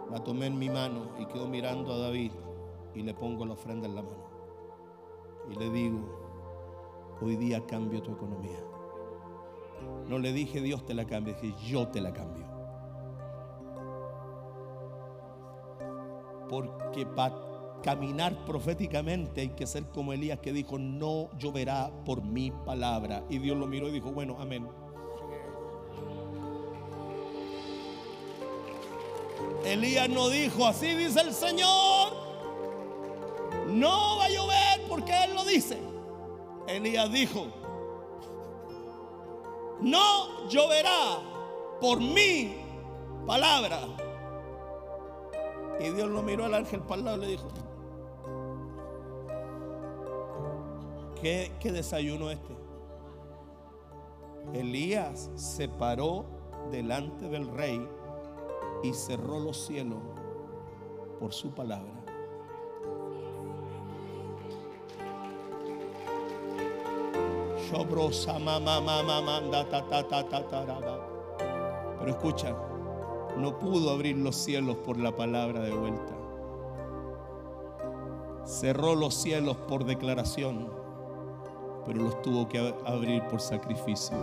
la tomé en mi mano y quedo mirando a David y le pongo la ofrenda en la mano y le digo, hoy día cambio tu economía. No le dije Dios te la cambia, dije yo te la cambio. Porque para caminar proféticamente hay que ser como Elías que dijo, no lloverá por mi palabra. Y Dios lo miró y dijo, bueno, amén. Elías no dijo, así dice el Señor. No va a llover porque Él dice. Elías dijo, no lloverá por mi palabra. Y Dios lo miró al ángel para el lado y le dijo, ¿qué, qué desayuno este? Elías se paró delante del rey y cerró los cielos por su palabra. Pero escucha, no pudo abrir los cielos por la palabra de vuelta. Cerró los cielos por declaración, pero los tuvo que abrir por sacrificio.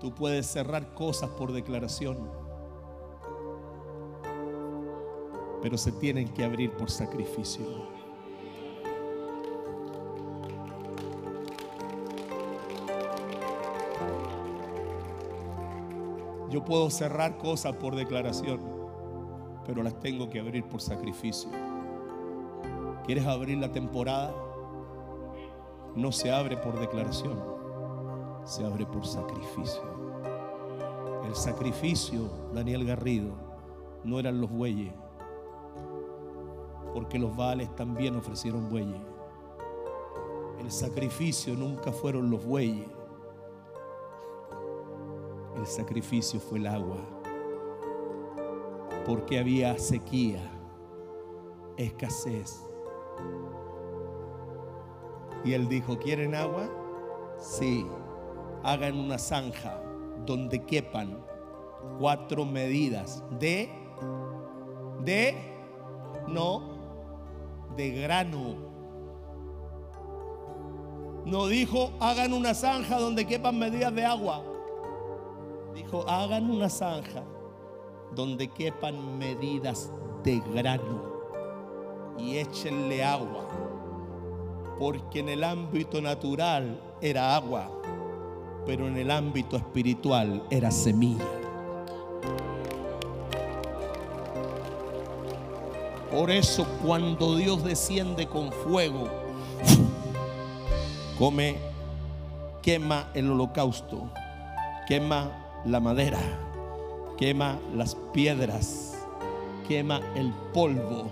Tú puedes cerrar cosas por declaración, pero se tienen que abrir por sacrificio. Yo puedo cerrar cosas por declaración, pero las tengo que abrir por sacrificio. ¿Quieres abrir la temporada? No se abre por declaración, se abre por sacrificio. El sacrificio, Daniel Garrido, no eran los bueyes, porque los vales también ofrecieron bueyes. El sacrificio nunca fueron los bueyes. El sacrificio fue el agua. Porque había sequía, escasez. Y él dijo, ¿quieren agua? Sí, hagan una zanja donde quepan cuatro medidas de, de, no, de grano. No dijo, hagan una zanja donde quepan medidas de agua. Dijo, hagan una zanja donde quepan medidas de grano y échenle agua. Porque en el ámbito natural era agua, pero en el ámbito espiritual era semilla. Por eso cuando Dios desciende con fuego, come, quema el holocausto, quema la madera, quema las piedras, quema el polvo,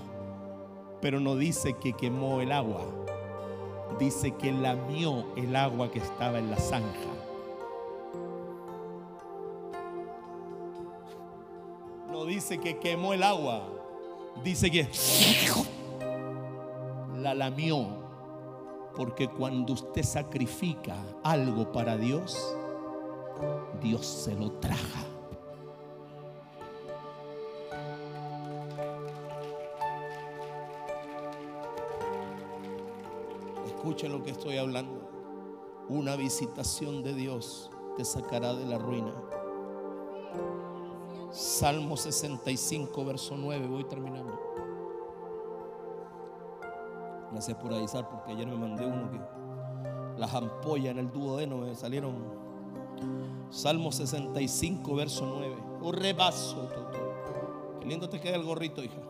pero no dice que quemó el agua, dice que lamió el agua que estaba en la zanja. No dice que quemó el agua, dice que la lamió. Porque cuando usted sacrifica algo para Dios, Dios se lo traga. Escuchen lo que estoy hablando. Una visitación de Dios te sacará de la ruina. Salmo 65, verso 9. Voy terminando. Gracias por avisar porque ayer me mandé uno que las ampollas en el duodeno me salieron. Salmo 65, verso 9. Un repaso. Qué lindo te queda el gorrito, hija.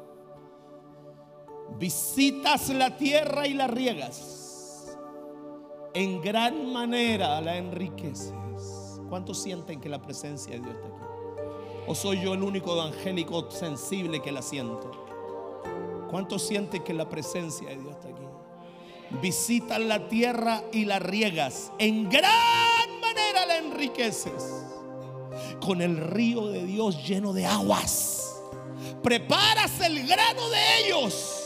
Visitas la tierra y la riegas. En gran manera la enriqueces. ¿Cuántos sienten que la presencia de Dios está aquí? ¿O soy yo el único evangélico sensible que la siento? ¿Cuántos sienten que la presencia de Dios está aquí? Visitas la tierra y la riegas. En gran la enriqueces. Con el río de Dios lleno de aguas. Preparas el grano de ellos.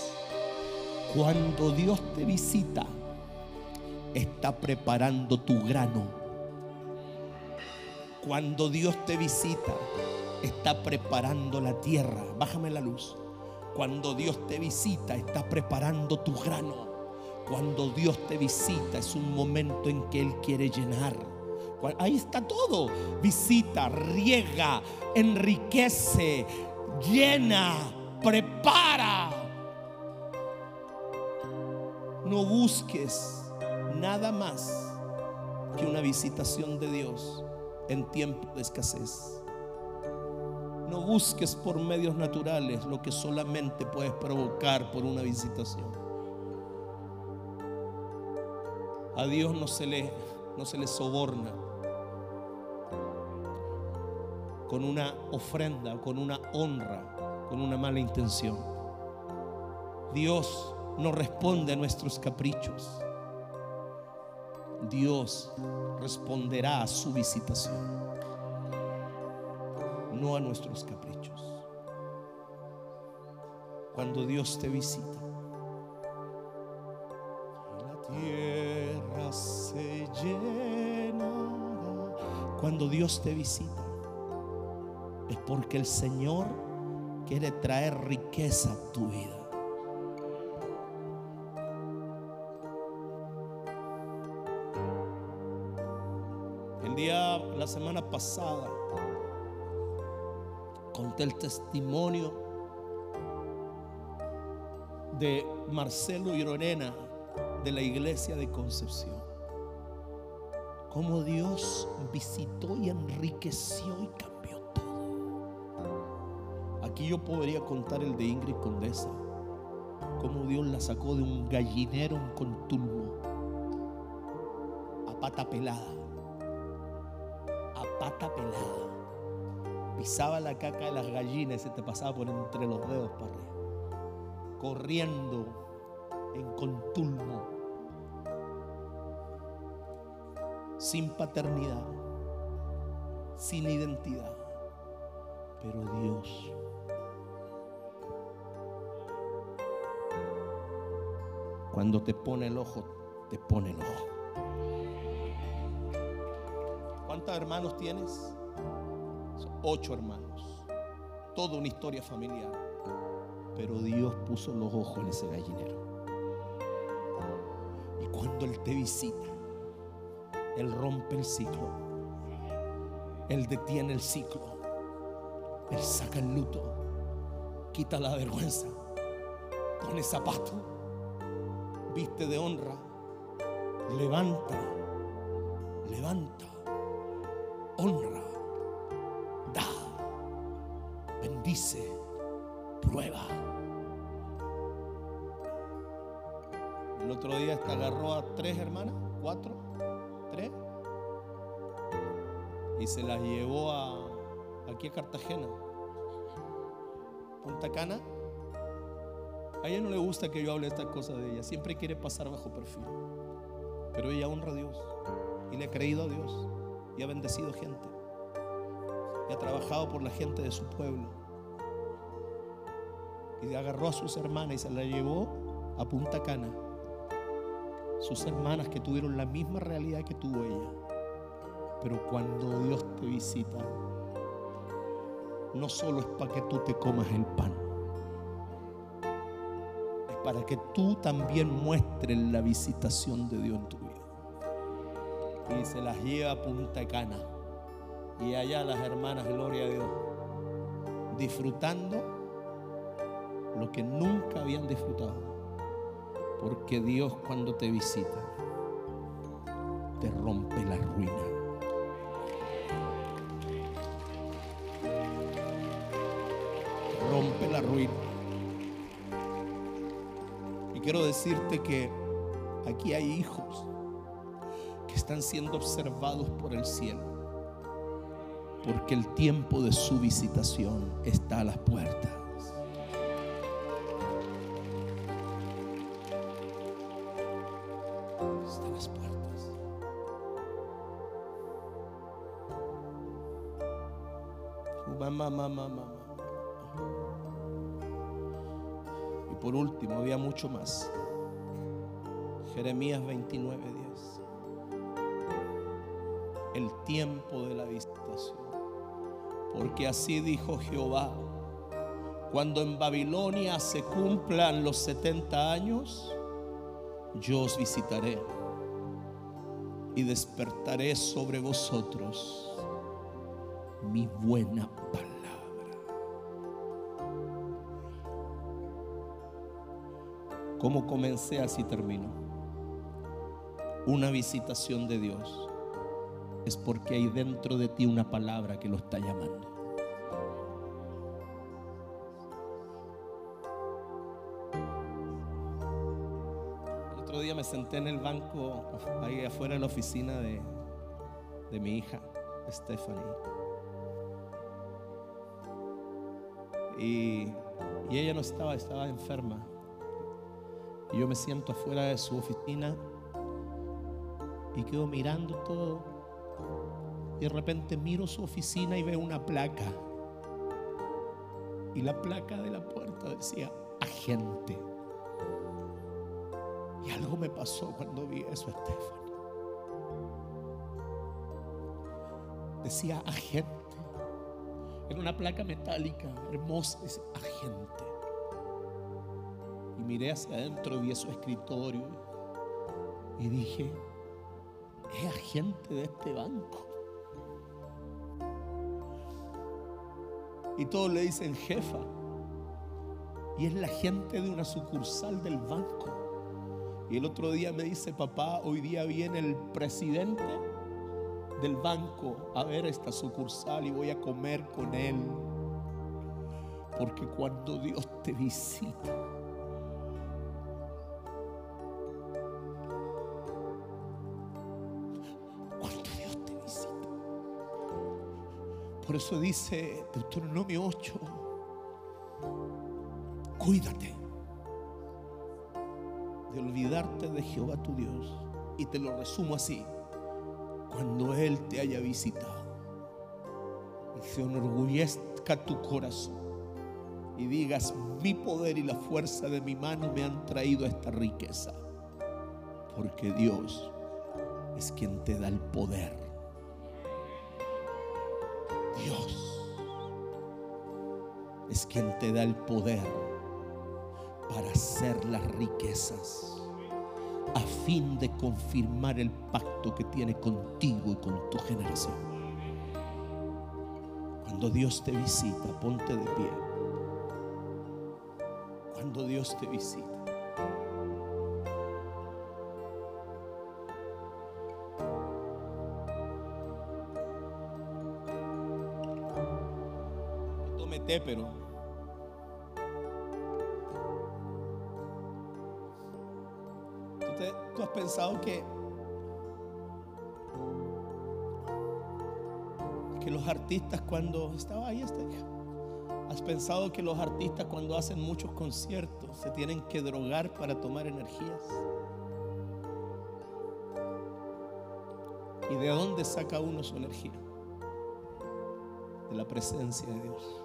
Cuando Dios te visita, está preparando tu grano. Cuando Dios te visita, está preparando la tierra. Bájame la luz. Cuando Dios te visita, está preparando tu grano. Cuando Dios te visita, es un momento en que Él quiere llenar. Ahí está todo. Visita, riega, enriquece, llena, prepara. No busques nada más que una visitación de Dios en tiempo de escasez. No busques por medios naturales lo que solamente puedes provocar por una visitación. A Dios no se le, no se le soborna con una ofrenda, con una honra, con una mala intención. Dios no responde a nuestros caprichos. Dios responderá a su visitación, no a nuestros caprichos. Cuando Dios te visita, la tierra se llenará. Cuando Dios te visita, porque el Señor quiere traer riqueza a tu vida. El día, la semana pasada, conté el testimonio de Marcelo y Lorena de la iglesia de Concepción. Cómo Dios visitó y enriqueció y cambió yo podría contar el de Ingrid Condesa. Cómo Dios la sacó de un gallinero en Contulmo. A pata pelada. A pata pelada. Pisaba la caca de las gallinas y se te pasaba por entre los dedos para arriba. Corriendo en Contulmo. Sin paternidad. Sin identidad. Pero Dios Cuando te pone el ojo, te pone el ojo. ¿Cuántos hermanos tienes? ocho hermanos. Toda una historia familiar. Pero Dios puso los ojos en ese gallinero. Y cuando Él te visita, Él rompe el ciclo. Él detiene el ciclo. Él saca el luto. Quita la vergüenza. Pone zapato viste de honra, levanta, levanta, honra, da, bendice, prueba. El otro día esta agarró a tres hermanas, cuatro, tres, y se las llevó a, aquí a Cartagena, Punta Cana a ella no le gusta que yo hable estas cosas de ella. Siempre quiere pasar bajo perfil. Pero ella honra a Dios. Y le ha creído a Dios. Y ha bendecido gente. Y ha trabajado por la gente de su pueblo. Y agarró a sus hermanas y se la llevó a Punta Cana. Sus hermanas que tuvieron la misma realidad que tuvo ella. Pero cuando Dios te visita, no solo es para que tú te comas el pan para que tú también muestres la visitación de Dios en tu vida. Y se las lleva a Punta Cana. Y allá las hermanas, gloria a Dios, disfrutando lo que nunca habían disfrutado. Porque Dios cuando te visita, te rompe la ruina. Rompe la ruina quiero decirte que aquí hay hijos que están siendo observados por el cielo. Porque el tiempo de su visitación está a las puertas. Mucho más. Jeremías 29, 10. El tiempo de la visitación. Porque así dijo Jehová, cuando en Babilonia se cumplan los 70 años, yo os visitaré y despertaré sobre vosotros mi buena Como comencé, así termino. Una visitación de Dios es porque hay dentro de ti una palabra que lo está llamando. El otro día me senté en el banco ahí afuera de la oficina de, de mi hija, Stephanie. Y, y ella no estaba, estaba enferma. Y yo me siento afuera de su oficina y quedo mirando todo. Y de repente miro su oficina y veo una placa. Y la placa de la puerta decía agente. Y algo me pasó cuando vi eso, Stephanie. Decía agente. Era una placa metálica, hermosa, dice agente miré hacia adentro, vi su escritorio y dije, es agente de este banco. Y todos le dicen jefa. Y es la gente de una sucursal del banco. Y el otro día me dice, papá, hoy día viene el presidente del banco a ver esta sucursal y voy a comer con él. Porque cuando Dios te visita, por eso dice Deuteronomio 8, cuídate de olvidarte de Jehová tu Dios. Y te lo resumo así, cuando Él te haya visitado y se enorgullezca tu corazón y digas, mi poder y la fuerza de mi mano me han traído esta riqueza. Porque Dios es quien te da el poder. Es quien te da el poder para hacer las riquezas a fin de confirmar el pacto que tiene contigo y con tu generación. Cuando Dios te visita, ponte de pie. Cuando Dios te visita. Tómete, pero pensado que, que los artistas cuando estaba ahí este ¿Has pensado que los artistas cuando hacen muchos conciertos se tienen que drogar para tomar energías? ¿Y de dónde saca uno su energía? De la presencia de Dios.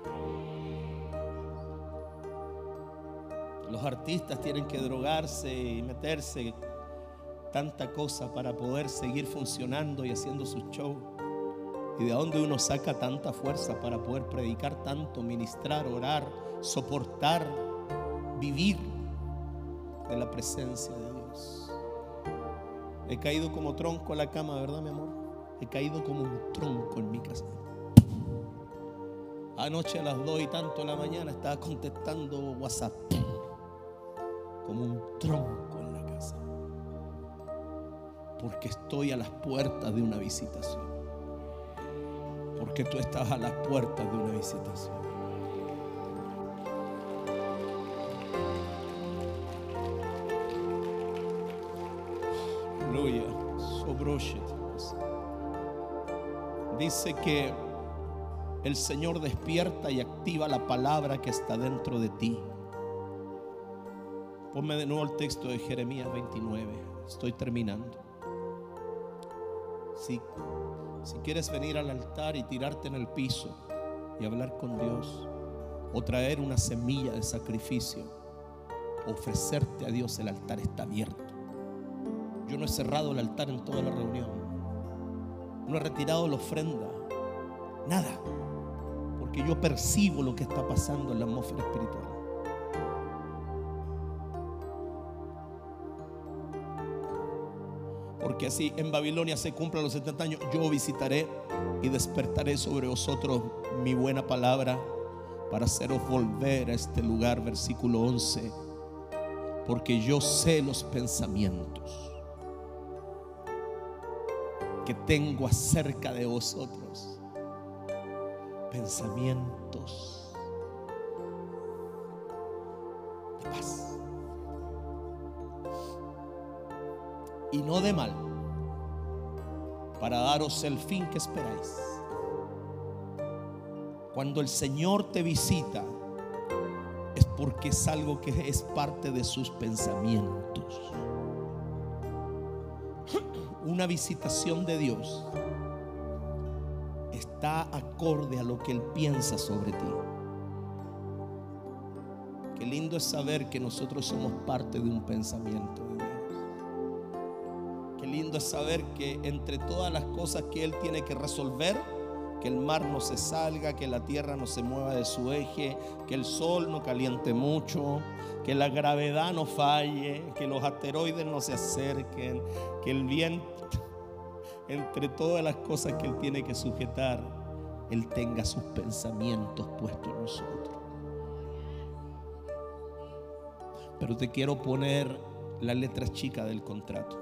Los artistas tienen que drogarse y meterse tanta cosa para poder seguir funcionando y haciendo su show. ¿Y de dónde uno saca tanta fuerza para poder predicar tanto, ministrar, orar, soportar, vivir de la presencia de Dios? He caído como tronco a la cama, ¿verdad, mi amor? He caído como un tronco en mi casa. Anoche a las 2 y tanto de la mañana estaba contestando WhatsApp. Como un tronco porque estoy a las puertas de una visitación. Porque tú estás a las puertas de una visitación. Aleluya. Dice que el Señor despierta y activa la palabra que está dentro de ti. Ponme de nuevo el texto de Jeremías 29. Estoy terminando. Si, quieres venir al altar y tirarte en el piso y hablar con Dios, o traer una semilla de sacrificio, ofrecerte a Dios, el altar está abierto. Yo no he cerrado el altar en toda la reunión. No he retirado la ofrenda. Nada. Porque yo percibo lo que está pasando en la atmósfera espiritual. Porque así en Babilonia se cumplan los 70 años, yo visitaré y despertaré sobre vosotros mi buena palabra para haceros volver a este lugar, versículo 11, porque yo sé los pensamientos que tengo acerca de vosotros, pensamientos y no de mal, para daros el fin que esperáis. Cuando el Señor te visita, es porque es algo que es parte de sus pensamientos. Una visitación de Dios está acorde a lo que Él piensa sobre ti. Qué lindo es saber que nosotros somos parte de un pensamiento de Dios es saber que entre todas las cosas que Él tiene que resolver, que el mar no se salga, que la tierra no se mueva de su eje, que el sol no caliente mucho, que la gravedad no falle, que los asteroides no se acerquen, que el viento, <laughs> entre todas las cosas que Él tiene que sujetar, Él tenga sus pensamientos puestos en nosotros. Pero te quiero poner la letra chica del contrato.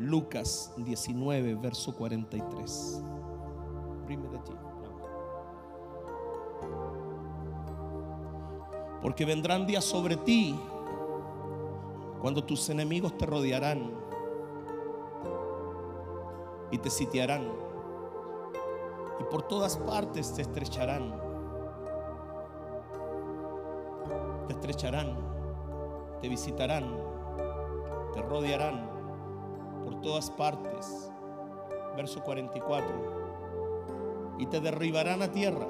Lucas 19, verso 43. Porque vendrán días sobre ti cuando tus enemigos te rodearán y te sitiarán y por todas partes te estrecharán. Te estrecharán, te visitarán, te rodearán por todas partes. Verso 44. Y te derribarán a tierra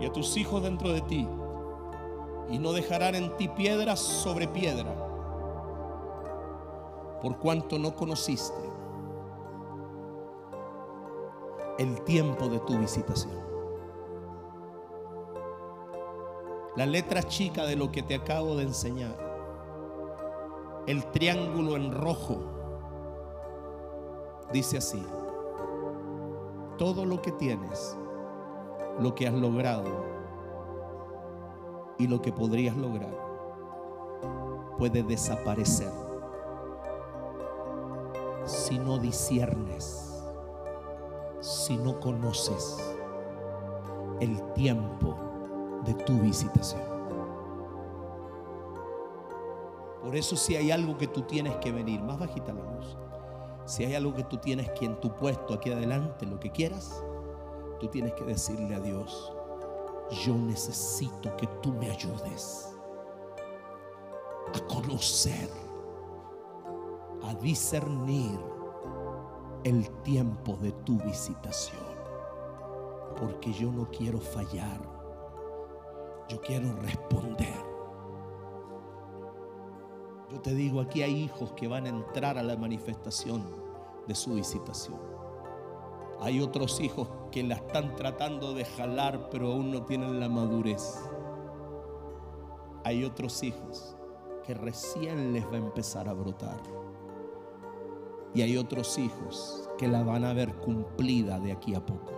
y a tus hijos dentro de ti y no dejarán en ti piedra sobre piedra, por cuanto no conociste el tiempo de tu visitación. La letra chica de lo que te acabo de enseñar, el triángulo en rojo, dice así, todo lo que tienes, lo que has logrado, y lo que podrías lograr puede desaparecer si no disiernes, si no conoces el tiempo de tu visitación. Por eso si hay algo que tú tienes que venir, más bajita la luz, si hay algo que tú tienes que en tu puesto aquí adelante, lo que quieras, tú tienes que decirle a Dios, yo necesito que tú me ayudes a conocer, a discernir el tiempo de tu visitación. Porque yo no quiero fallar, yo quiero responder. Yo te digo, aquí hay hijos que van a entrar a la manifestación de su visitación. Hay otros hijos que la están tratando de jalar, pero aún no tienen la madurez. Hay otros hijos que recién les va a empezar a brotar. Y hay otros hijos que la van a ver cumplida de aquí a poco.